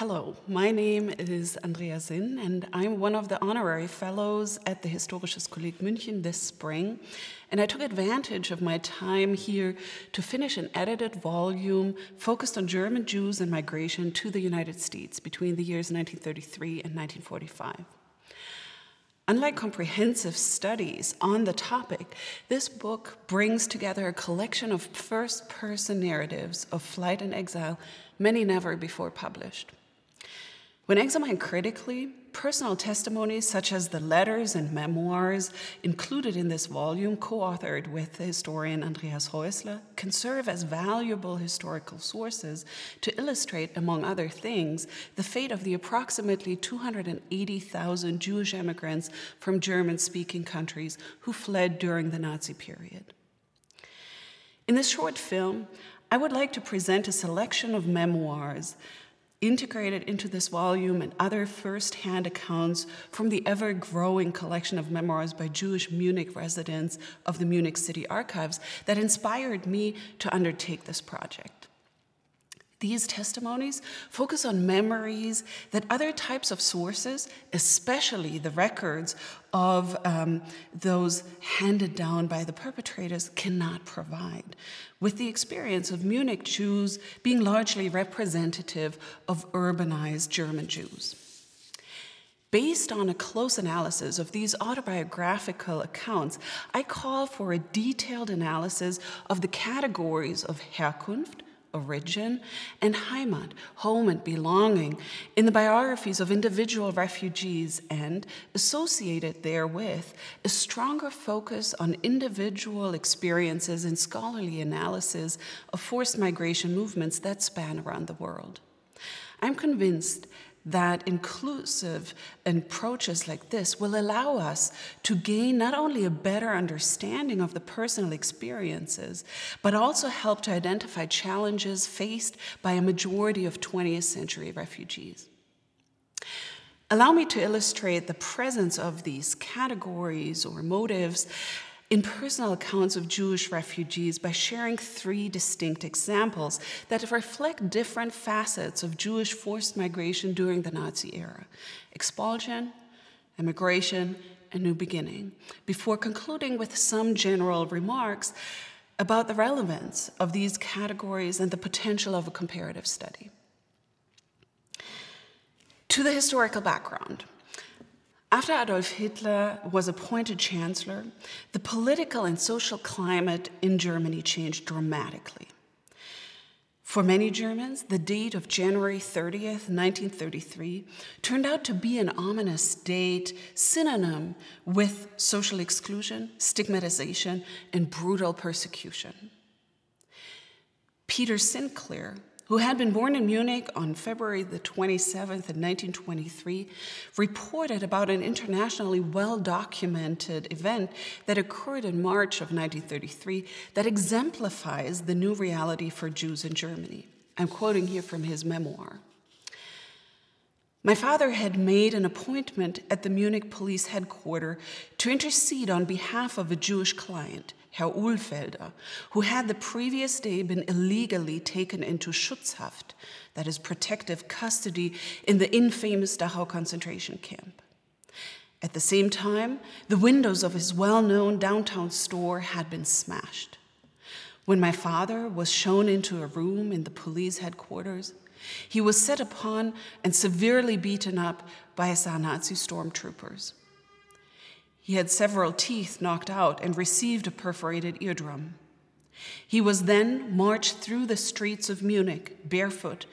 Hello, my name is Andrea Sinn, and I'm one of the honorary fellows at the Historisches Kolleg München this spring. And I took advantage of my time here to finish an edited volume focused on German Jews and migration to the United States between the years 1933 and 1945. Unlike comprehensive studies on the topic, this book brings together a collection of first person narratives of flight and exile, many never before published. When examined critically, personal testimonies such as the letters and memoirs included in this volume, co authored with the historian Andreas Heusler, can serve as valuable historical sources to illustrate, among other things, the fate of the approximately 280,000 Jewish immigrants from German speaking countries who fled during the Nazi period. In this short film, I would like to present a selection of memoirs integrated into this volume and other first hand accounts from the ever growing collection of memoirs by Jewish Munich residents of the Munich City Archives that inspired me to undertake this project. These testimonies focus on memories that other types of sources, especially the records of um, those handed down by the perpetrators, cannot provide, with the experience of Munich Jews being largely representative of urbanized German Jews. Based on a close analysis of these autobiographical accounts, I call for a detailed analysis of the categories of Herkunft, origin, and Heimat, home and belonging, in the biographies of individual refugees, and associated therewith, a stronger focus on individual experiences and scholarly analysis of forced migration movements that span around the world. I'm convinced that inclusive approaches like this will allow us to gain not only a better understanding of the personal experiences, but also help to identify challenges faced by a majority of 20th century refugees. Allow me to illustrate the presence of these categories or motives in personal accounts of Jewish refugees by sharing three distinct examples that reflect different facets of Jewish forced migration during the Nazi era expulsion, immigration, and new beginning, before concluding with some general remarks about the relevance of these categories and the potential of a comparative study. To the historical background. After Adolf Hitler was appointed chancellor, the political and social climate in Germany changed dramatically. For many Germans, the date of January 30th, 1933, turned out to be an ominous date synonym with social exclusion, stigmatization, and brutal persecution. Peter Sinclair, who had been born in Munich on February the 27th in 1923, reported about an internationally well documented event that occurred in March of 1933 that exemplifies the new reality for Jews in Germany. I'm quoting here from his memoir. My father had made an appointment at the Munich police headquarters to intercede on behalf of a Jewish client Herr Uhlfelder, who had the previous day been illegally taken into Schutzhaft, that is, protective custody, in the infamous Dachau concentration camp. At the same time, the windows of his well known downtown store had been smashed. When my father was shown into a room in the police headquarters, he was set upon and severely beaten up by Nazi stormtroopers. He had several teeth knocked out and received a perforated eardrum. He was then marched through the streets of Munich barefoot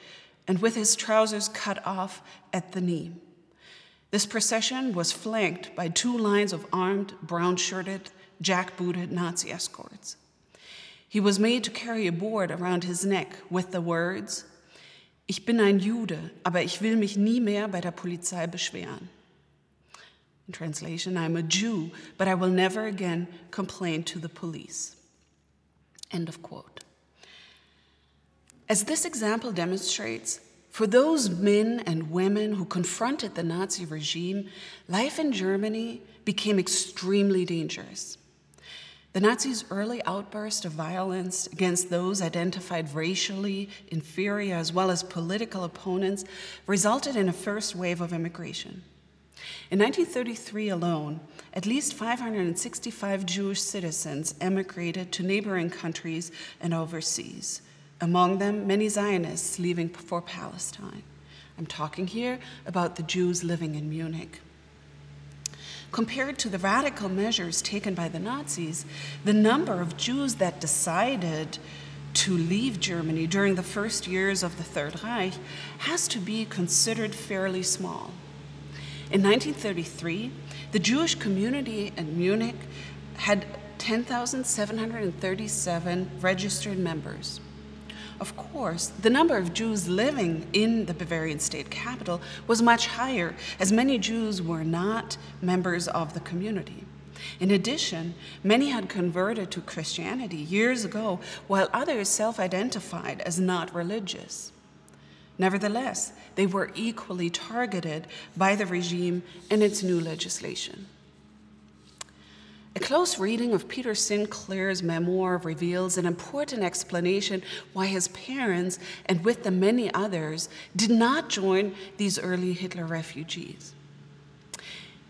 and with his trousers cut off at the knee. This procession was flanked by two lines of armed, brown shirted, jack booted Nazi escorts. He was made to carry a board around his neck with the words, Ich bin ein Jude, aber ich will mich nie mehr bei der Polizei beschweren. In translation, I'm a Jew, but I will never again complain to the police. End of quote. As this example demonstrates, For those men and women who confronted the Nazi regime, life in Germany became extremely dangerous. The Nazis' early outburst of violence against those identified racially inferior as well as political opponents resulted in a first wave of immigration. In 1933 alone, at least 565 Jewish citizens emigrated to neighboring countries and overseas, among them many Zionists leaving for Palestine. I'm talking here about the Jews living in Munich. Compared to the radical measures taken by the Nazis, the number of Jews that decided to leave Germany during the first years of the Third Reich has to be considered fairly small. In 1933, the Jewish community in Munich had 10,737 registered members. Of course, the number of Jews living in the Bavarian state capital was much higher, as many Jews were not members of the community. In addition, many had converted to Christianity years ago, while others self identified as not religious. Nevertheless, they were equally targeted by the regime and its new legislation. A close reading of Peter Sinclair's memoir reveals an important explanation why his parents, and with them many others, did not join these early Hitler refugees.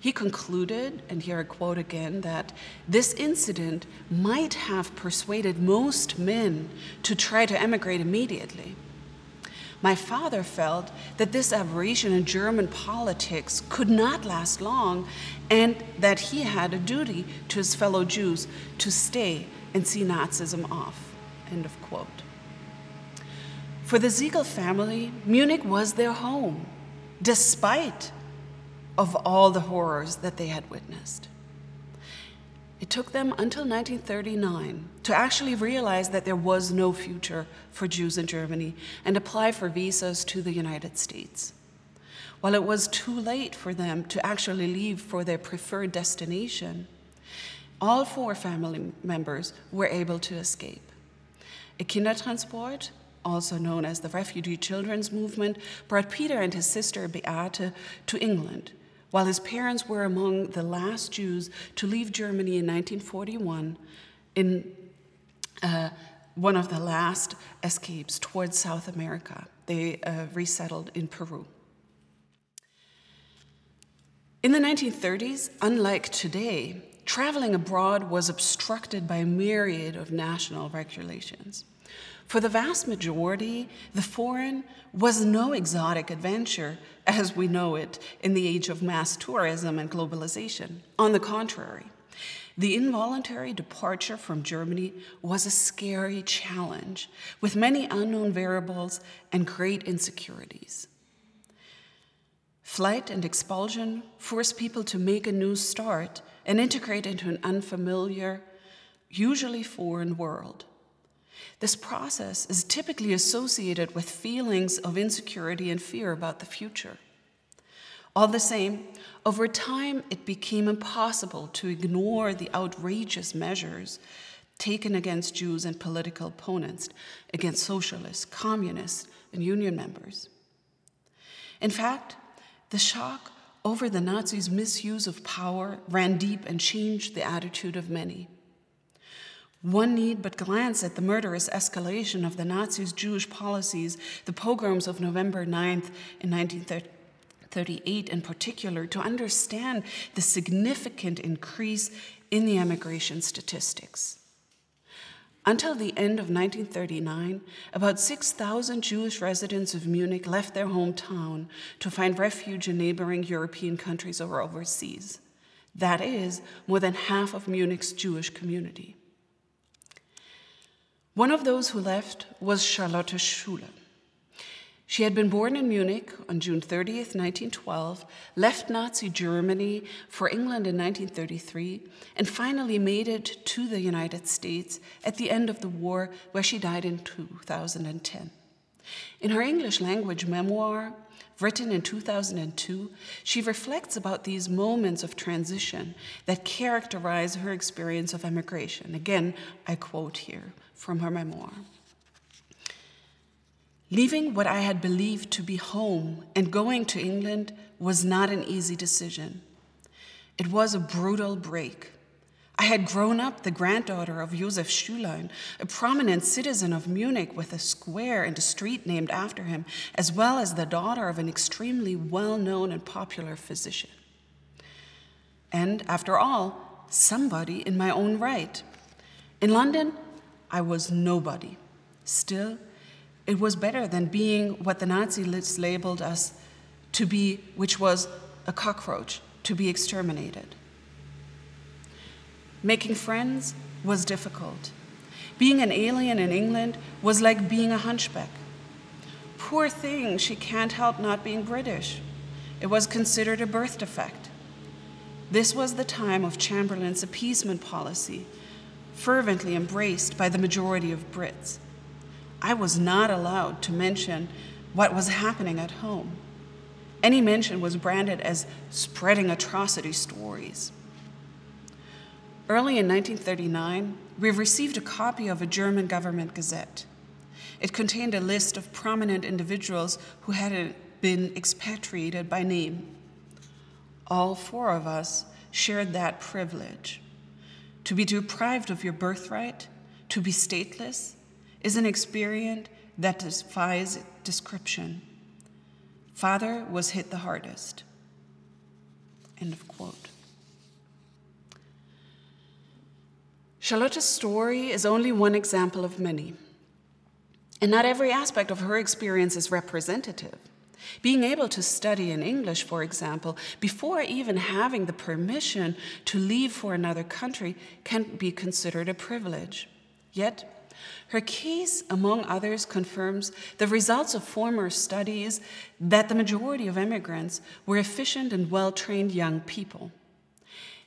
He concluded, and here I quote again, that this incident might have persuaded most men to try to emigrate immediately. My father felt that this aberration in German politics could not last long and that he had a duty to his fellow Jews to stay and see Nazism off. End of quote. For the Siegel family, Munich was their home, despite of all the horrors that they had witnessed. It took them until 1939 to actually realize that there was no future for Jews in Germany and apply for visas to the United States. While it was too late for them to actually leave for their preferred destination, all four family members were able to escape. A Kindertransport, also known as the Refugee Children's Movement, brought Peter and his sister Beate to England while his parents were among the last Jews to leave Germany in 1941 in uh, one of the last escapes towards South America. They uh, resettled in Peru. In the 1930s, unlike today, traveling abroad was obstructed by a myriad of national regulations. For the vast majority, the foreign was no exotic adventure as we know it in the age of mass tourism and globalization. On the contrary, the involuntary departure from Germany was a scary challenge with many unknown variables and great insecurities. Flight and expulsion forced people to make a new start and integrate into an unfamiliar, usually foreign world. This process is typically associated with feelings of insecurity and fear about the future. All the same, over time, it became impossible to ignore the outrageous measures taken against Jews and political opponents, against socialists, communists, and union members. In fact, the shock over the Nazis' misuse of power ran deep and changed the attitude of many. One need but glance at the murderous escalation of the Nazis' Jewish policies, the pogroms of November 9th in 1938 in particular, to understand the significant increase in the emigration statistics. Until the end of 1939, about 6,000 Jewish residents of Munich left their hometown to find refuge in neighboring European countries or overseas. That is, more than half of Munich's Jewish community. One of those who left was Charlotte Schuler. She had been born in Munich on June 30th, 1912, left Nazi Germany for England in 1933, and finally made it to the United States at the end of the war, where she died in 2010. In her English language memoir, written in 2002, she reflects about these moments of transition that characterize her experience of emigration. Again, I quote here from her memoir. Leaving what I had believed to be home and going to England was not an easy decision. It was a brutal break. I had grown up the granddaughter of Josef Schülein, a prominent citizen of Munich with a square and a street named after him, as well as the daughter of an extremely well known and popular physician. And after all, somebody in my own right. In London, I was nobody. Still, it was better than being what the Nazi list labeled us to be, which was a cockroach, to be exterminated. Making friends was difficult. Being an alien in England was like being a hunchback. Poor thing, she can't help not being British. It was considered a birth defect. This was the time of Chamberlain's appeasement policy, fervently embraced by the majority of Brits. I was not allowed to mention what was happening at home. Any mention was branded as spreading atrocity stories. Early in 1939, we received a copy of a German government gazette. It contained a list of prominent individuals who had been expatriated by name. All four of us shared that privilege. To be deprived of your birthright, to be stateless, is an experience that defies description. Father was hit the hardest. End of quote. Charlotte's story is only one example of many. And not every aspect of her experience is representative. Being able to study in English, for example, before even having the permission to leave for another country can be considered a privilege. Yet, her case, among others, confirms the results of former studies that the majority of immigrants were efficient and well trained young people.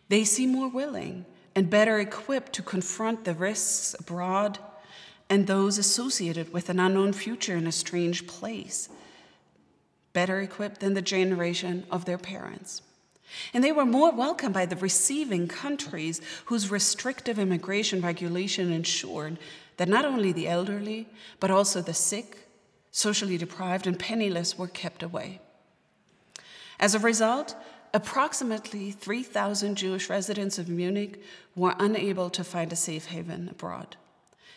They seem more willing and better equipped to confront the risks abroad and those associated with an unknown future in a strange place, better equipped than the generation of their parents. And they were more welcomed by the receiving countries whose restrictive immigration regulation ensured that not only the elderly, but also the sick, socially deprived, and penniless were kept away. As a result, approximately 3,000 Jewish residents of Munich were unable to find a safe haven abroad.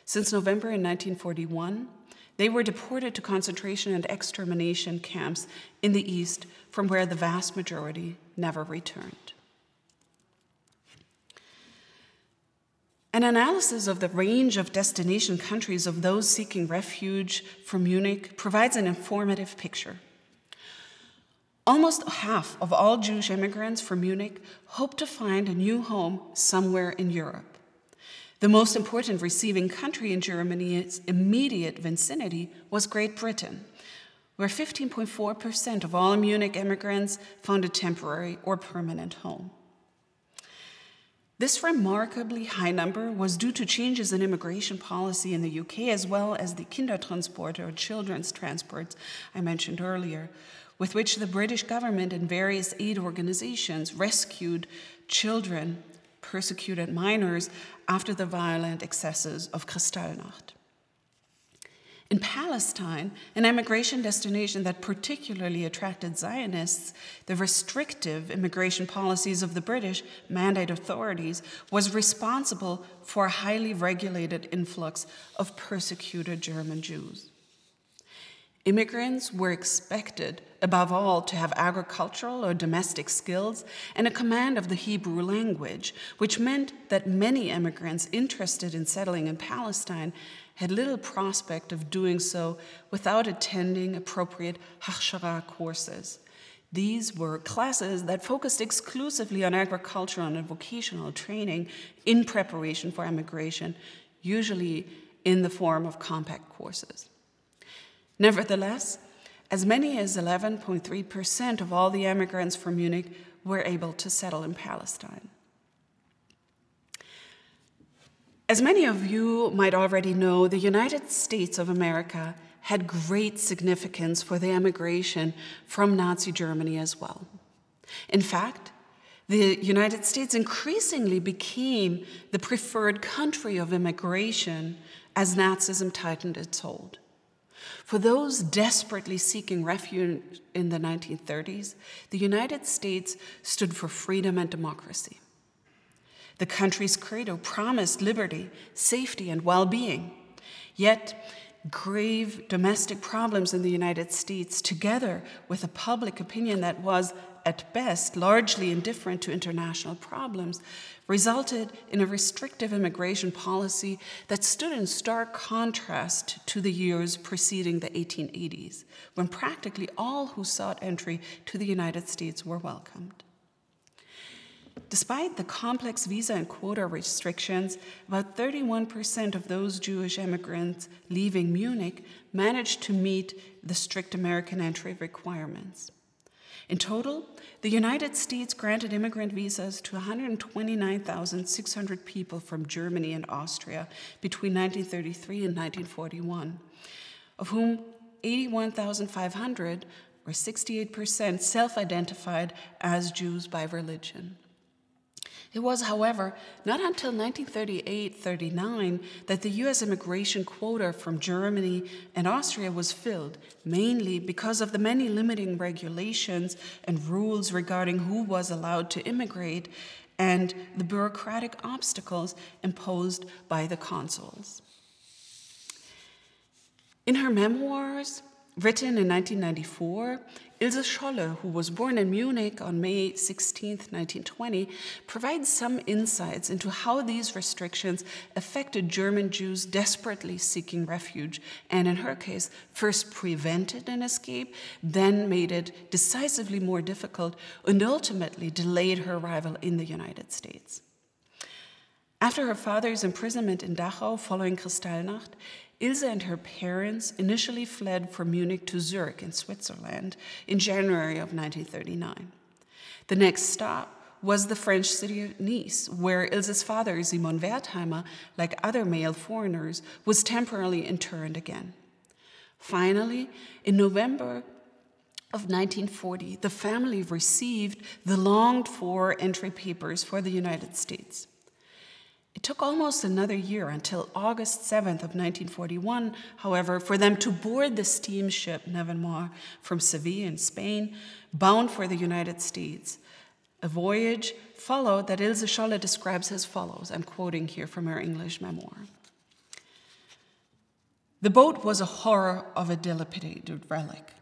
Since November in 1941, they were deported to concentration and extermination camps in the East, from where the vast majority never returned. An analysis of the range of destination countries of those seeking refuge from Munich provides an informative picture. Almost half of all Jewish immigrants from Munich hope to find a new home somewhere in Europe. The most important receiving country in Germany's immediate vicinity was Great Britain, where 15.4% of all Munich immigrants found a temporary or permanent home. This remarkably high number was due to changes in immigration policy in the UK, as well as the Kindertransport or children's transports I mentioned earlier, with which the British government and various aid organizations rescued children, persecuted minors after the violent excesses of Kristallnacht. In Palestine, an emigration destination that particularly attracted Zionists, the restrictive immigration policies of the British Mandate authorities was responsible for a highly regulated influx of persecuted German Jews. Immigrants were expected, above all, to have agricultural or domestic skills and a command of the Hebrew language, which meant that many immigrants interested in settling in Palestine had little prospect of doing so without attending appropriate hachshara courses. These were classes that focused exclusively on agricultural and vocational training in preparation for emigration, usually in the form of compact courses. Nevertheless, as many as 11.3% of all the emigrants from Munich were able to settle in Palestine. As many of you might already know, the United States of America had great significance for the emigration from Nazi Germany as well. In fact, the United States increasingly became the preferred country of immigration as Nazism tightened its hold. For those desperately seeking refuge in the 1930s, the United States stood for freedom and democracy. The country's credo promised liberty, safety, and well being. Yet, grave domestic problems in the United States, together with a public opinion that was, at best, largely indifferent to international problems, resulted in a restrictive immigration policy that stood in stark contrast to the years preceding the 1880s, when practically all who sought entry to the United States were welcomed. Despite the complex visa and quota restrictions, about 31% of those Jewish immigrants leaving Munich managed to meet the strict American entry requirements. In total, the United States granted immigrant visas to 129,600 people from Germany and Austria between 1933 and 1941, of whom 81,500, or 68%, self identified as Jews by religion. It was, however, not until 1938 39 that the US immigration quota from Germany and Austria was filled, mainly because of the many limiting regulations and rules regarding who was allowed to immigrate and the bureaucratic obstacles imposed by the consuls. In her memoirs, written in 1994, Ilse Scholle, who was born in Munich on May 16, 1920, provides some insights into how these restrictions affected German Jews desperately seeking refuge, and in her case, first prevented an escape, then made it decisively more difficult, and ultimately delayed her arrival in the United States. After her father's imprisonment in Dachau following Kristallnacht, Ilse and her parents initially fled from Munich to Zurich in Switzerland in January of 1939. The next stop was the French city of Nice, where Ilse's father, Simon Wertheimer, like other male foreigners, was temporarily interned again. Finally, in November of 1940, the family received the longed for entry papers for the United States. It took almost another year until August 7th of 1941, however, for them to board the steamship Navemar from Seville in Spain, bound for the United States. A voyage followed that Ilse Scholle describes as follows. I'm quoting here from her English memoir. The boat was a horror of a dilapidated relic.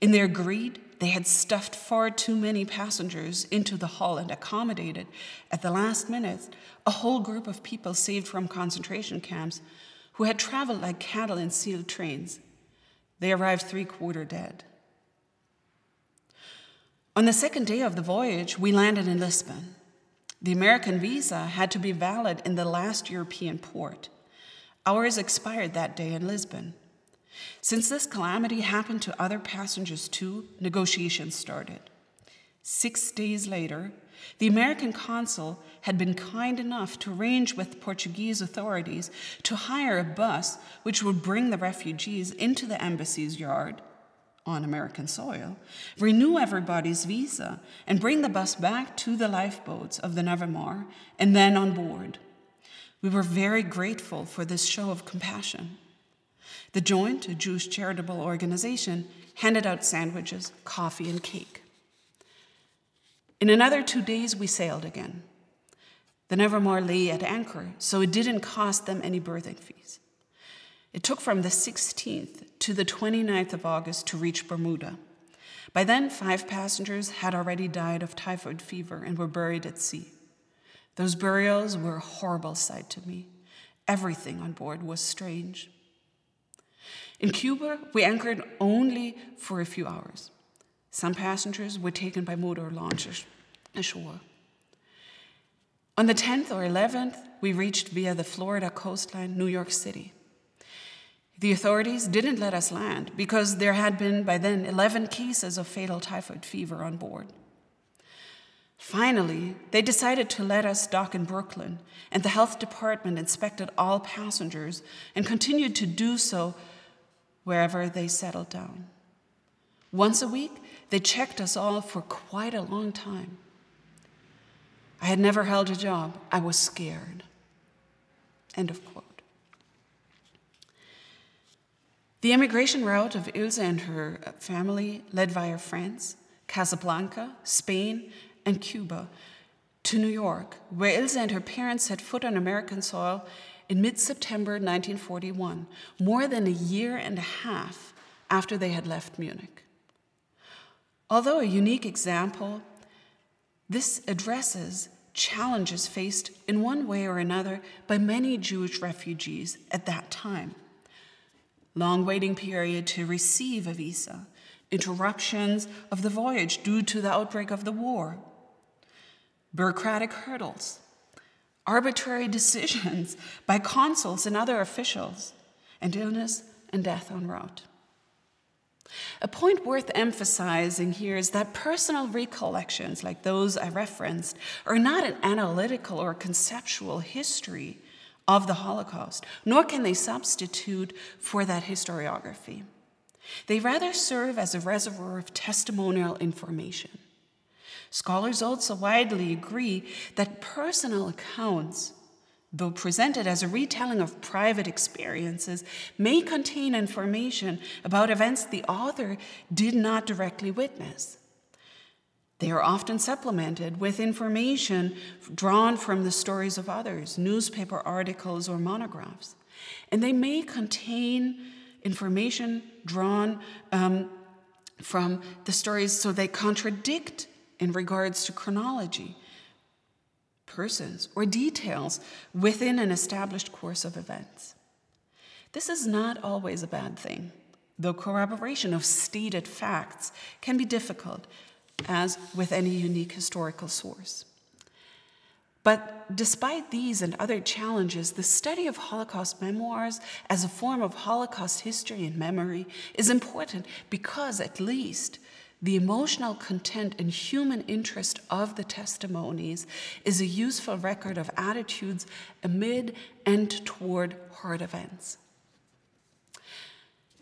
In their greed, they had stuffed far too many passengers into the hull and accommodated, at the last minute, a whole group of people saved from concentration camps who had traveled like cattle in sealed trains. They arrived three quarter dead. On the second day of the voyage, we landed in Lisbon. The American visa had to be valid in the last European port. Ours expired that day in Lisbon. Since this calamity happened to other passengers too, negotiations started. Six days later, the American consul had been kind enough to arrange with Portuguese authorities to hire a bus which would bring the refugees into the embassy's yard on American soil, renew everybody's visa, and bring the bus back to the lifeboats of the Navemar and then on board. We were very grateful for this show of compassion. The Joint, a Jewish charitable organization, handed out sandwiches, coffee, and cake. In another two days, we sailed again. The Navemar lay at anchor, so it didn't cost them any berthing fees. It took from the 16th to the 29th of August to reach Bermuda. By then, five passengers had already died of typhoid fever and were buried at sea. Those burials were a horrible sight to me. Everything on board was strange. In Cuba, we anchored only for a few hours. Some passengers were taken by motor launches ashore. On the 10th or 11th, we reached via the Florida coastline New York City. The authorities didn't let us land because there had been by then 11 cases of fatal typhoid fever on board. Finally, they decided to let us dock in Brooklyn, and the health department inspected all passengers and continued to do so wherever they settled down. Once a week, they checked us all for quite a long time. I had never held a job. I was scared. End of quote. The immigration route of Ilse and her family led via France, Casablanca, Spain, and Cuba to New York, where Ilse and her parents set foot on American soil in mid September 1941, more than a year and a half after they had left Munich. Although a unique example, this addresses challenges faced in one way or another by many Jewish refugees at that time. Long waiting period to receive a visa, interruptions of the voyage due to the outbreak of the war, bureaucratic hurdles, arbitrary decisions by consuls and other officials, and illness and death en route. A point worth emphasizing here is that personal recollections, like those I referenced, are not an analytical or conceptual history of the Holocaust, nor can they substitute for that historiography. They rather serve as a reservoir of testimonial information. Scholars also widely agree that personal accounts though presented as a retelling of private experiences, may contain information about events the author did not directly witness. They are often supplemented with information drawn from the stories of others, newspaper articles, or monographs. And they may contain information drawn um, from the stories so they contradict in regards to chronology persons, or details within an established course of events. This is not always a bad thing, though corroboration of stated facts can be difficult, as with any unique historical source. But despite these and other challenges, the study of Holocaust memoirs as a form of Holocaust history and memory is important because, at least, the emotional content and human interest of the testimonies is a useful record of attitudes amid and toward hard events.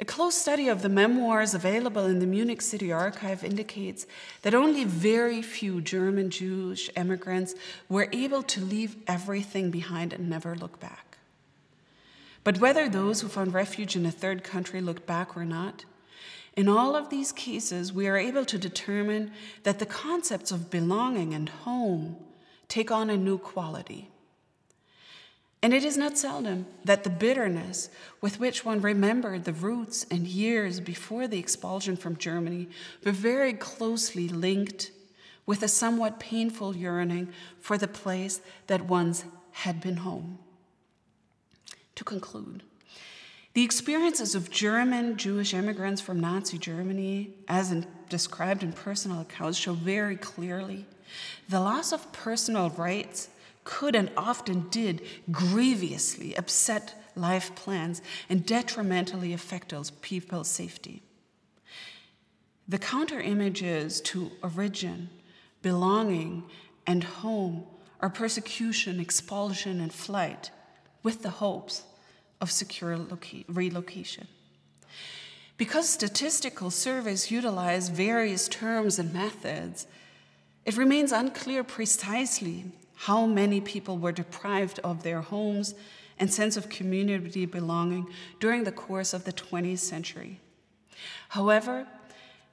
A close study of the memoirs available in the Munich City Archive indicates that only very few German Jewish immigrants were able to leave everything behind and never look back. But whether those who found refuge in a third country looked back or not, in all of these cases, we are able to determine that the concepts of belonging and home take on a new quality. And it is not seldom that the bitterness with which one remembered the roots and years before the expulsion from Germany were very closely linked with a somewhat painful yearning for the place that once had been home. To conclude, the experiences of German Jewish immigrants from Nazi Germany, as in, described in personal accounts, show very clearly the loss of personal rights could and often did grievously upset life plans and detrimentally affect people's safety. The counter images to origin, belonging, and home are persecution, expulsion, and flight, with the hopes of secure relocation. Because statistical surveys utilize various terms and methods, it remains unclear precisely how many people were deprived of their homes and sense of community belonging during the course of the 20th century. However,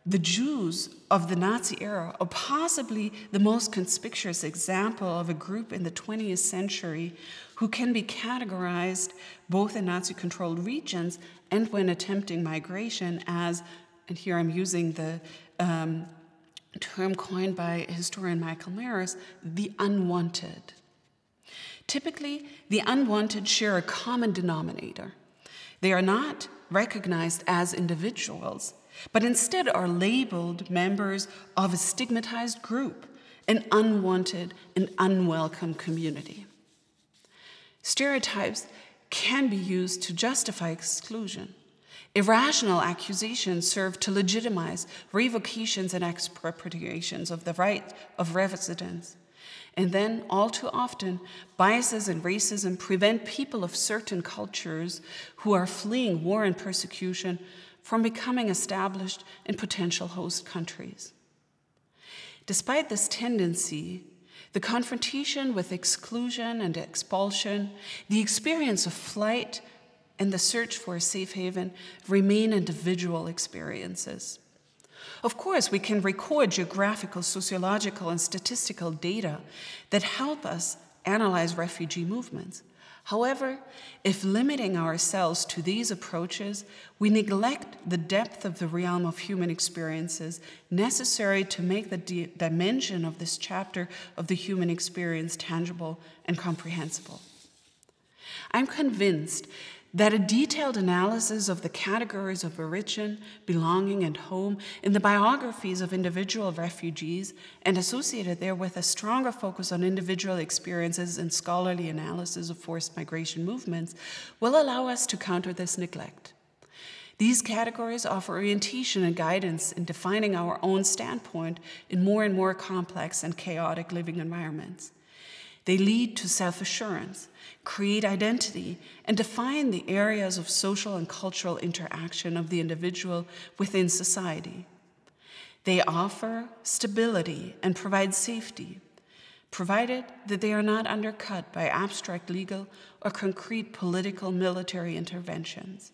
the Jews of the Nazi era are possibly the most conspicuous example of a group in the 20th century who can be categorized both in Nazi controlled regions and when attempting migration as, and here I'm using the um, term coined by historian Michael Marrus, the unwanted. Typically, the unwanted share a common denominator. They are not recognized as individuals, but instead are labeled members of a stigmatized group, an unwanted and unwelcome community. Stereotypes can be used to justify exclusion. Irrational accusations serve to legitimize revocations and expropriations of the right of residence. And then, all too often, biases and racism prevent people of certain cultures who are fleeing war and persecution from becoming established in potential host countries. Despite this tendency, the confrontation with exclusion and expulsion, the experience of flight and the search for a safe haven remain individual experiences. Of course, we can record geographical, sociological, and statistical data that help us analyze refugee movements. However, if limiting ourselves to these approaches, we neglect the depth of the realm of human experiences necessary to make the di dimension of this chapter of the human experience tangible and comprehensible. I'm convinced that a detailed analysis of the categories of origin, belonging, and home in the biographies of individual refugees, and associated there with a stronger focus on individual experiences and scholarly analysis of forced migration movements, will allow us to counter this neglect. These categories offer orientation and guidance in defining our own standpoint in more and more complex and chaotic living environments. They lead to self assurance, create identity, and define the areas of social and cultural interaction of the individual within society. They offer stability and provide safety, provided that they are not undercut by abstract legal or concrete political military interventions.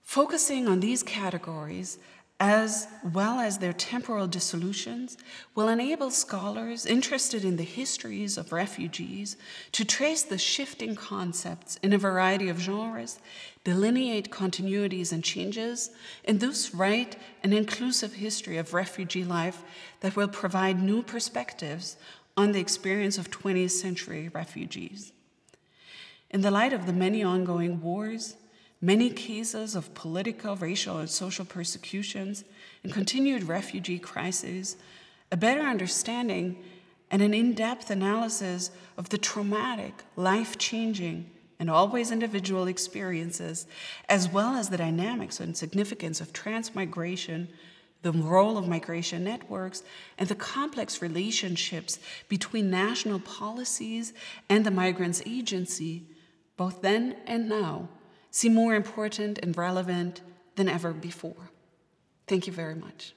Focusing on these categories as well as their temporal dissolutions, will enable scholars interested in the histories of refugees to trace the shifting concepts in a variety of genres, delineate continuities and changes, and thus write an inclusive history of refugee life that will provide new perspectives on the experience of 20th century refugees. In the light of the many ongoing wars, many cases of political, racial, and social persecutions, and continued refugee crises, a better understanding and an in depth analysis of the traumatic, life changing, and always individual experiences, as well as the dynamics and significance of transmigration, the role of migration networks, and the complex relationships between national policies and the migrants' agency, both then and now seem more important and relevant than ever before. Thank you very much.